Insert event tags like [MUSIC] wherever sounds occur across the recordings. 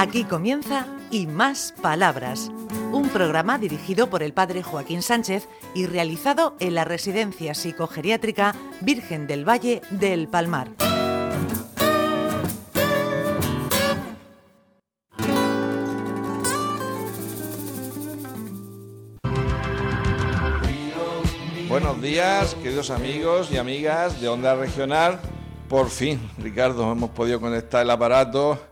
Aquí comienza Y Más Palabras, un programa dirigido por el padre Joaquín Sánchez y realizado en la Residencia Psicogeriátrica Virgen del Valle del Palmar. Buenos días, queridos amigos y amigas de Onda Regional. Por fin, Ricardo, hemos podido conectar el aparato.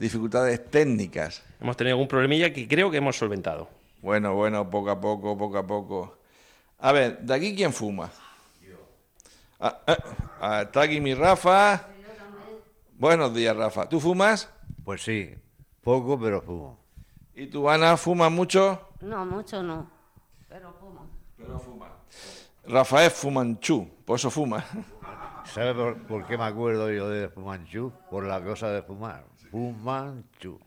Dificultades técnicas. Hemos tenido algún problemilla que creo que hemos solventado. Bueno, bueno, poco a poco, poco a poco. A ver, ¿de aquí quién fuma? Ah, ah, ah, está aquí mi Rafa. Buenos días, Rafa. ¿Tú fumas? Pues sí, poco, pero fumo. ¿Y tú, Ana, fumas mucho? No, mucho no, pero fumo. Pero fuma. Rafael Fumanchú, por eso fuma. ¿Sabes por, por qué me acuerdo yo de Fumanchu? Por la cosa de fumar. Fumanchu.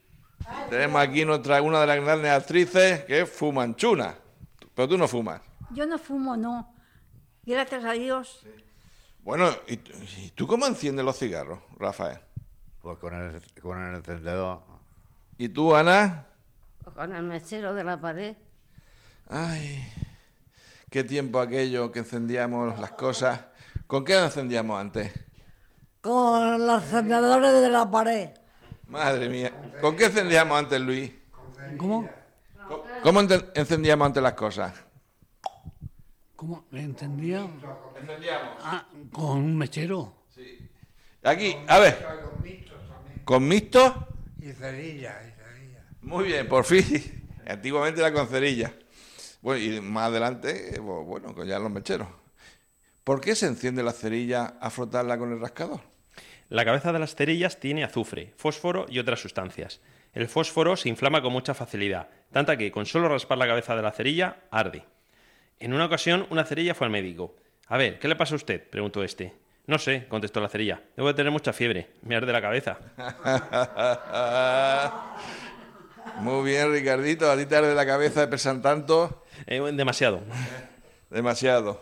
Tenemos aquí nuestra, una de las grandes actrices, que es Fumanchuna. Pero tú no fumas. Yo no fumo, no. Gracias a Dios. Bueno, ¿y, tú- y tú cómo enciendes los cigarros, Rafael? Pues con el, con el encendedor. ¿Y tú, Ana? Con el mechero de la pared. Ay, qué tiempo aquello que encendíamos las cosas. ¿Con qué encendíamos antes? con los encendedores de la pared. Madre mía. ¿Con qué encendíamos antes, Luis? ¿Cómo? ¿Cómo- ¿Cómo ente- encendíamos antes las cosas? ¿Cómo? ¿Entendía? Encendíamos. Ah, con un mechero. Aquí, a ver. ¿Con mixto? Y cerilla, y cerilla. Muy bien, por fin. [LAUGHS] Antiguamente era con cerilla. Bueno, y más adelante, eh, bueno, con ya los mecheros. ¿Por qué se enciende la cerilla a frotarla con el rascador? La cabeza de las cerillas tiene azufre, fósforo y otras sustancias. El fósforo se inflama con mucha facilidad, tanta que con solo raspar la cabeza de la cerilla arde. En una ocasión, una cerilla fue al médico. A ver, ¿qué le pasa a usted? preguntó este. No sé, contestó la cerilla. Debo de tener mucha fiebre. Me arde la cabeza. [LAUGHS] Muy bien, Ricardito. A ti te arde la cabeza de pesar tanto. Eh, demasiado. [LAUGHS] Demasiado.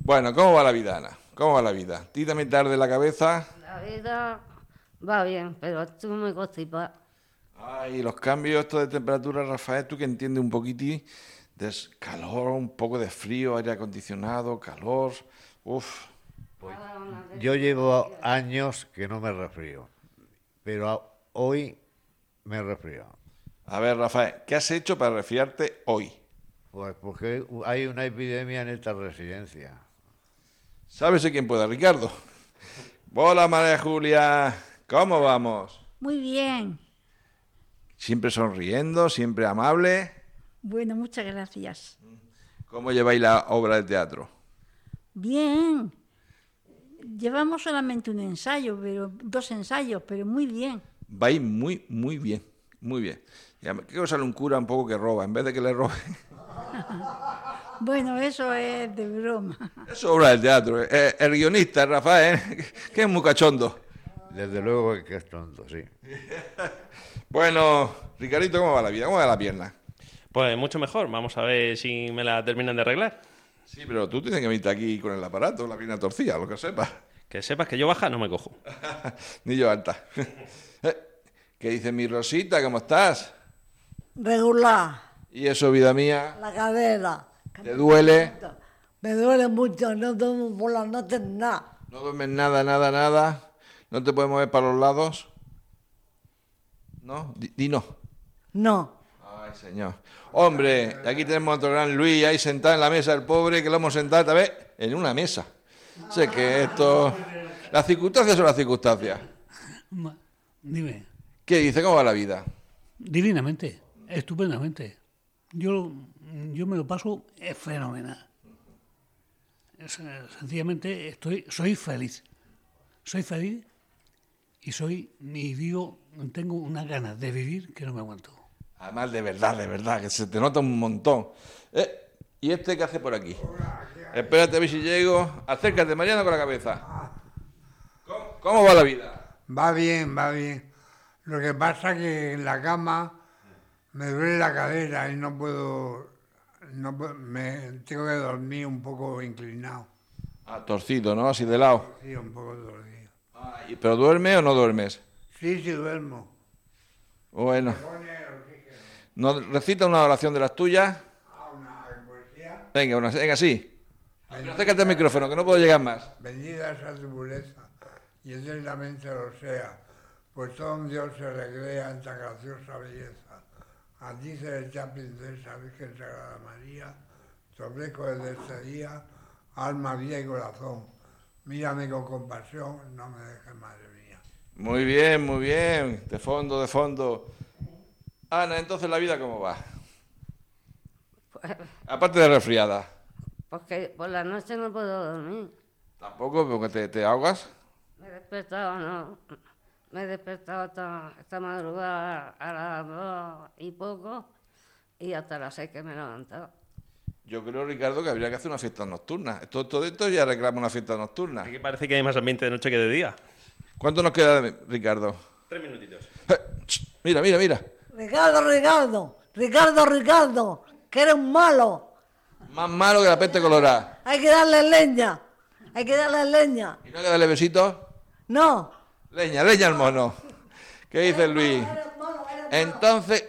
Bueno, ¿cómo va la vida, Ana? ¿Cómo va la vida? ¿A ti también te arde la cabeza? La vida va bien, pero estoy muy constipada. Ay, los cambios estos de temperatura, Rafael, tú que entiendes un poquitín de calor, un poco de frío, aire acondicionado, calor. Uf. Yo llevo años que no me resfrío. Pero hoy me resfrío. A ver, Rafael, ¿qué has hecho para resfriarte hoy? Pues porque hay una epidemia en esta residencia. ¿Sabes de quién puede, Ricardo? [LAUGHS] Hola, María Julia. ¿Cómo vamos? Muy bien. Siempre sonriendo, siempre amable. Bueno, muchas gracias. ¿Cómo lleváis la obra de teatro? Bien. Llevamos solamente un ensayo, pero dos ensayos, pero muy bien. Vais muy, muy bien. Muy bien. ¿Qué cosa sale un cura un poco que roba? En vez de que le robe. Bueno, eso es de broma. [LAUGHS] Es obra del teatro. eh. El guionista, Rafael, ¿eh? [LAUGHS] que es muy cachondo. Desde luego que es tonto, sí. [LAUGHS] Bueno, Ricardito, ¿cómo va la vida? ¿Cómo va la pierna? Pues mucho mejor. Vamos a ver si me la terminan de arreglar. Sí, pero tú tienes que venirte aquí con el aparato, la pierna torcida, lo que sepas. Que sepas que yo baja no me cojo. Ni yo alta. Eh, ¿Qué dice mi Rosita? ¿Cómo estás? Regular, ¿Y eso, vida mía? la cadera. ¿Te duele? Me duele mucho, no tomo por las noches nada. ¿No duermes nada, nada, nada? ¿No te puedes mover para los lados? ¿No? Di, di no. Ay, señor. Hombre, aquí tenemos a otro gran Luis ahí sentado en la mesa, el pobre, que lo hemos sentado esta vez en una mesa. Sé que esto... Las circunstancias son las circunstancias. Ma- Dime, ¿Qué dice? ¿Cómo va la vida? divinamente, estupendamente. Yo, yo me lo paso fenomenal. Es, eh, sencillamente estoy, soy feliz. Soy feliz y soy, y digo, tengo unas ganas de vivir que no me aguanto. Además, de verdad, de verdad, que se te nota un montón. Eh, ¿Y este qué hace por aquí? Espérate a ver si llego. Acércate, Mariano, con la cabeza. ¿Cómo, cómo va la vida? Va bien, va bien. Lo que pasa que en la cama me duele la cadera y no puedo, no me tengo que dormir un poco inclinado. Ah, torcido, ¿no? Así de lado. Sí, un poco dormido. ¿Y- ¿Pero duerme o no duermes? Sí, sí duermo. Bueno. ¿Nos recita una oración de las tuyas? Venga, una, venga, sí. Pero acércate al micrófono, que no puedo llegar más. Bendita sea tu pureza y eternamente lo sea, pues todo un Dios se recrea en tan graciosa belleza. A ti, celestial princesa, Virgen Sagrada María, te ofrezco desde este día alma, vida y corazón. Mírame con compasión, no me dejes, madre mía. Muy bien, muy bien. De fondo, de fondo. Ana, entonces la vida cómo va? Pues, Aparte de resfriada. porque por la noche no puedo dormir. Tampoco, porque te, te ahogas. Me he despertado, no. Me he despertado esta, esta madrugada a las dos y poco y hasta las seis que me he levantado. Yo creo, Ricardo, que habría que hacer una fiesta nocturna. Todo, todo esto ya reclama una fiesta nocturna. Aquí parece que hay más ambiente de noche que de día. ¿Cuánto nos queda, Ricardo? Tres minutitos. Eh, Mira, mira, mira. Ricardo, Ricardo, Ricardo, Ricardo, que eres un malo. Más malo que la peste colorada. Hay que darle leña, hay que darle leña. ¿Y no hay que darle besitos? No. Leña, leña al mono. ¿Qué dice Luis? Entonces,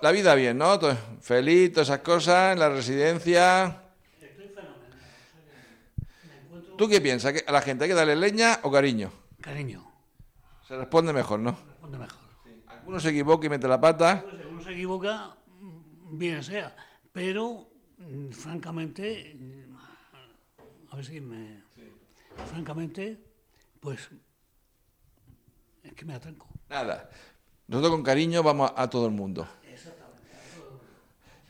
la vida bien, ¿no? Feliz, todas esas cosas, en la residencia. ¿Tú qué piensas? ¿Que ¿A la gente hay que darle leña o cariño? Cariño, Se responde mejor, ¿no? responde mejor. Alguno se equivoca y mete la pata. Si uno se equivoca, mm, bien sea. Pero, mm, francamente, mm, a ver si me... Francamente, pues, es que me atranco. Nada. Nosotros con cariño vamos a, a todo el mundo.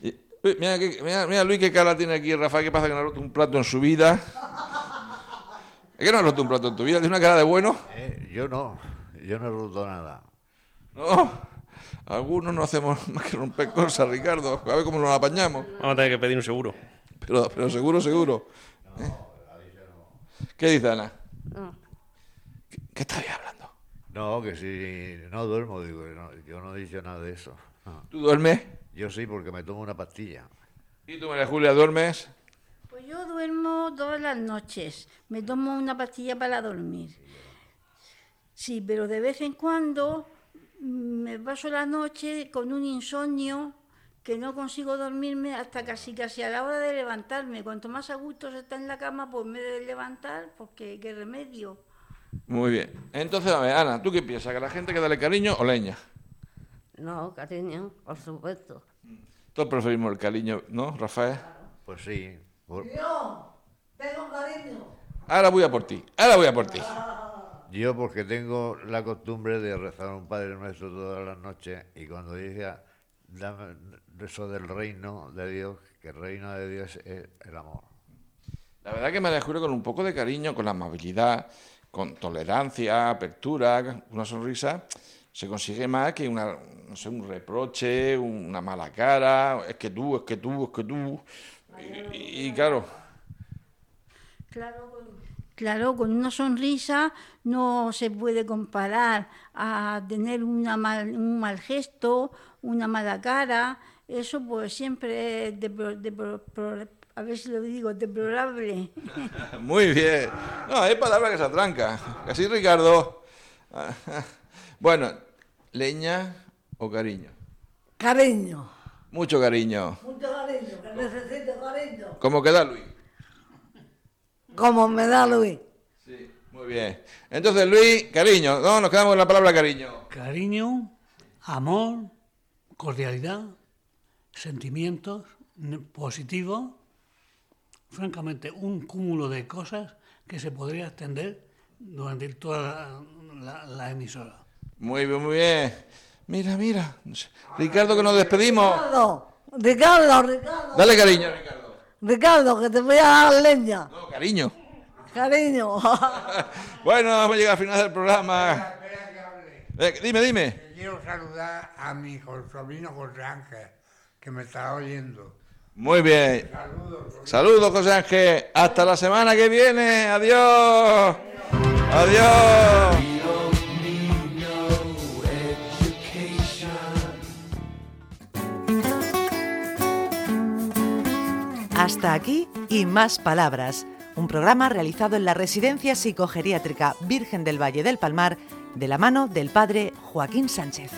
Y- uy, mira, que- mira, mira, Luis, qué cara tiene aquí, Rafael. ¿Qué pasa que no ha roto un plato en su vida? ¿Es que no has roto un plato en tu vida? ¿Tiene una cara de bueno? Eh, yo no, yo no he roto nada. No. Algunos no hacemos más que romper cosas, Ricardo. A ver cómo nos apañamos. Vamos a tener que pedir un seguro. Pero, pero seguro, seguro. ¿Eh? ¿Qué dice Ana? No. ¿Qué, qué estáis hablando? No, que si no duermo, digo, no, yo no he dicho nada de eso. No. ¿Tú duermes? Yo sí, porque me tomo una pastilla. ¿Y tú, María Julia, duermes? Pues yo duermo todas las noches. Me tomo una pastilla para dormir. Sí, pero de vez en cuando me paso la noche con un insomnio que no consigo dormirme hasta casi casi a la hora de levantarme. Cuanto más a gusto se está en la cama, pues me de levantar, porque qué remedio. Muy bien. Entonces, a ver, Ana, ¿tú qué piensas? ¿Que la gente que darle cariño o leña? No, cariño, por supuesto. Todos preferimos el cariño, ¿no, Rafael? Pues sí. por- Yo tengo cariño. Ahora voy a por ti. Ahora voy a por ti. [LAUGHS] Yo porque tengo la costumbre de rezar a un Padre Nuestro todas las noches y cuando decía dame eso del reino de Dios, que el reino de Dios es el amor. La verdad que me descubro con un poco de cariño, con la amabilidad, con tolerancia, apertura, una sonrisa, se consigue más que una, no sé, un reproche, una mala cara, es que tú, es que tú, es que tú. Y, claro, claro, con una sonrisa no se puede comparar a tener una mal- un mal gesto, una mala cara. Eso pues siempre es pro- a ver si lo digo, deplorable. [LAUGHS] muy bien. No, hay palabras que se atrancan. Así, Ricardo. [LAUGHS] Bueno, leña o cariño. Cariño. Mucho cariño. Mucho cariño, que necesito cariño. ¿Cómo queda, Luis? Como me da Luis. Sí, muy bien. Entonces, Luis, cariño. No, nos quedamos con la palabra cariño. Cariño, amor, cordialidad, sentimientos positivos, francamente, un cúmulo de cosas que se podría extender durante toda la, la- la emisora. Muy bien, muy bien. Mira, mira. Ricardo, que nos despedimos. Ricardo, Ricardo, Ricardo. Dale cariño, Ricardo. Ricardo, que te voy a dar leña. No, cariño. Cariño. [LAUGHS] Bueno, hemos llegado al final del programa. Espera que hable. Eh, dime, dime. Quiero saludar a mi sobrino José Ángel, que me está oyendo. Muy bien. Saludos. Saludos, José Ángel. Hasta la semana que viene. Adiós. Adiós. Hasta aquí y más palabras. Un programa realizado en la Residencia Psicogeriátrica Virgen del Valle del Palmar de la mano del padre Joaquín Sánchez.